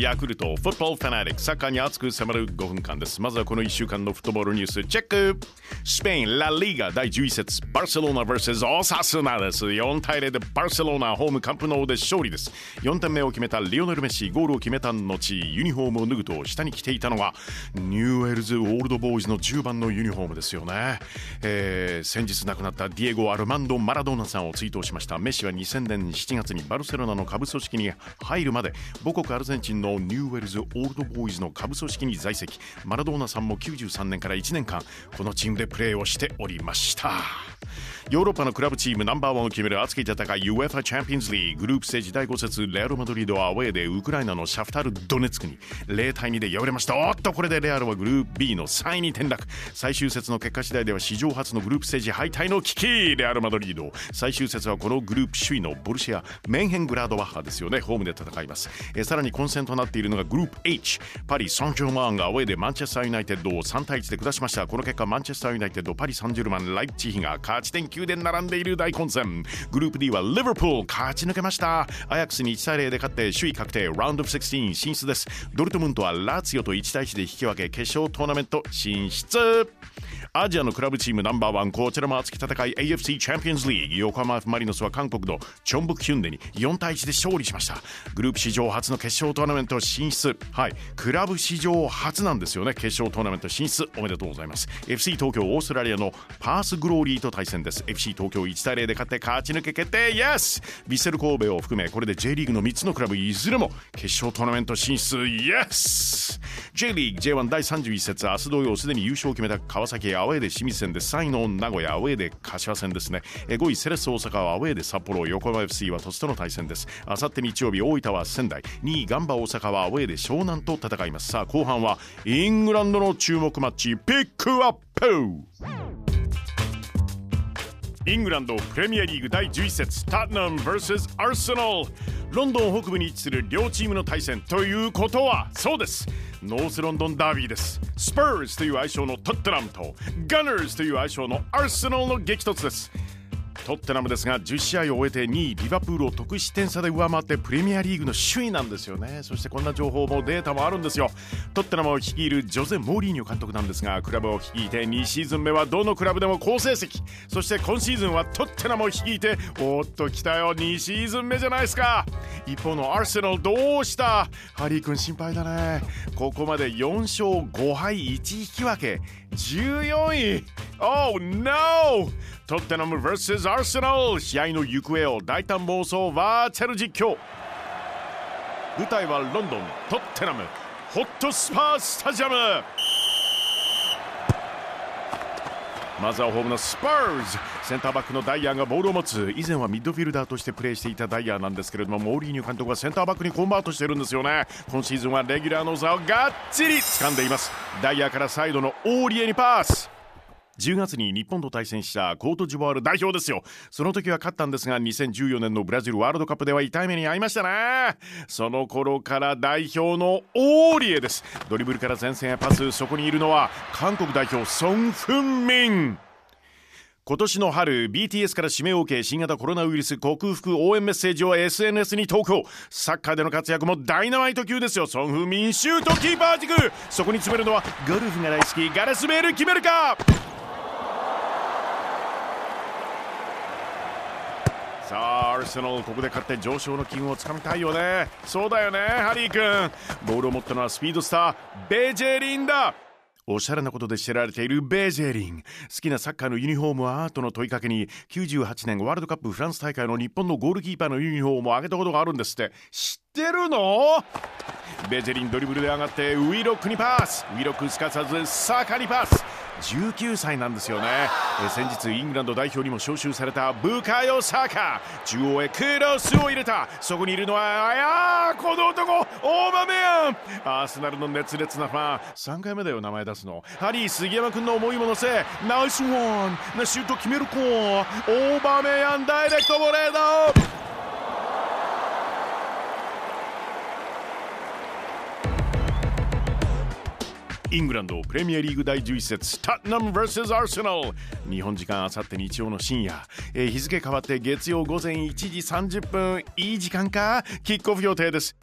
ヤクルトフットボールファナリックサッカーに熱く迫る5分間です。まずはこの1週間のフットボールニュースチェック。スペインラリーガ第11節バルセロナ vs オサスナです。4対0でバルセロナホームカンプノーで勝利です。4点目を決めたリオネル・メッシゴールを決めた後ユニフォームを脱ぐと下に着ていたのはニューウェルズオールドボーイズの10番のユニフォームですよね、えー、先日亡くなったディエゴ・アルマンド・マラドーナさんを追悼しました。メッシは2000年7月にバルセロナの下部組織に入るまで母国アルゼンチンののニューウェルズオールドボーイズの下部組織に在籍。マラドーナさんも93年から1年間このチームでプレーをしておりました。ヨーロッパのクラブチームナンバーワンを決める熱き戦い UEFA チャンピオンズリーグループステージ第5節レアル・マドリードはアウェーでウクライナのシャフタル・ドネツクに0対2で敗れました。おっとこれでレアルはグループ B の3位に転落。最終節の結果次第では史上初のグループステージ敗退の危機。レアル・マドリード。最終節はこのグループ首位のボルシアメンヘングラードバッハですよね。ホームで戦います。えさらに混戦となっているのがグループ H パリ・サンジェルマンがアウェーでマンチェスター・ユナイテッドを3対1で下しましたこの結果マンチェスター・ユナイテッドパリ・サンジェルマンライプチヒが勝ち点9で並んでいる大混戦。グループ D はリバプール勝ち抜けました。アヤックスに1対0で勝って首位確定。ラウンド16進出です。ドルトムントはラツィオと1対1で引き分け決勝トーナメント進出。アジアのクラブチームナンバーワンこちらも熱き戦い AFC チャンピオンズリーグ。横浜 F・ マリノスは韓国のチョンブクヒュンデに4対1で勝利しました。グループ史上初の決勝トーナメント進出。はい。クラブ史上初なんですよね。決勝トーナメント進出。おめでとうございます。FC 東京オーストラリアのパースグローリーと対戦です。FC 東京1対0で勝って勝ち抜け決定。Yes! ビッセル神戸を含めこれで J リーグの3つのクラブいずれも決勝トーナメント進出。Yes! J リーグ J1 第31節明日同様すでに優勝を決めた川崎アウェーで清水戦で3位の名古屋アウェーで柏戦ですね。5位セレッソ大阪はアウェーで札幌横浜 FC は鳥栖との対戦です。あさって日曜日大分は仙台。2位ガンバ大阪はアウェーで湘南と戦います。さあ後半はイングランドの注目マッチピックアップ!イングランドプレミアリーグ第11節トッテナム vs アーセナルロンドン北部に位置する両チームの対戦ということはそうです。ノースロンドンダービーです。スパーズという愛称のトッテナムとガナーズという愛称のアーセナルの激突です。トッテナムですが10試合を終えて2位リバプールを得失点差で上回ってプレミアリーグの首位なんですよね。そしてこんな情報もデータもあるんですよ。トッテナムを率いるジョゼ・モーリーニョ監督なんですがクラブを率いて2シーズン目はどのクラブでも好成績。そして今シーズンはトッテナムを率いておっと来たよ2シーズン目じゃないですか。一方のアーセナルどうした？ハリー君心配だね。ここまで4勝5敗1引き分け。14位。Oh no! トッテナム vs アーセナル試合の行方を大胆妄想バーチャル実況。舞台はロンドン。トッテナムホットスパースタジアム。まずはホームのスパーズ。センターバックのダイヤがボールを持つ。以前はミッドフィルダーとしてプレーしていたダイヤなんですけれどもモーリーニョ監督はセンターバックにコンバートしてるんですよね。今シーズンはレギュラーの座をがっちり掴んでいます。ダイヤからサイドのオーリエにパス。10月に日本と対戦したコートジボワール代表ですよ。その時は勝ったんですが2014年のブラジルワールドカップでは痛い目に遭いましたねその頃から代表のオーリエです。ドリブルから前線へパスそこにいるのは韓国代表ソン・フンミン。今年の春 BTS から指名を受け新型コロナウイルス克服応援メッセージを SNS に投稿。サッカーでの活躍もダイナマイト級ですよ。ソン・フンミンシュートキーパー軸。そこに詰めるのはゴルフが大好きガレスベール決めるか。さあアーセナルここで勝って上昇の機運をつかみたいよね。そうだよねハリー君。ボールを持ったのはスピードスターベジェリンだ。おしゃれなことで知られているベジェリン。好きなサッカーのユニフォームはとの問いかけに98年ワールドカップフランス大会の日本のゴールキーパーのユニフォームをあげたことがあるんですって。知ってるの？ベジェリンドリブルで上がってウィロックにパス。ウィロックすかさずサカにパス。19歳なんですよね。え先日イングランド代表にも招集されたブカヨ・サカ。中央へクロスを入れた。そこにいるのはあやこの男オーバーメヤン。アーセナルの熱烈なファン。3回目だよ名前出すの。ハリー杉山君の思いも乗せナイスワン。なシュート決める子。オーバーメヤンダイレクトボレード。イングランドプレミアリーグ第11節タッナム vs アーセナル日本時間あさって日曜の深夜、えー、日付変わって月曜午前1時30分。いい時間か？キックオフ予定です。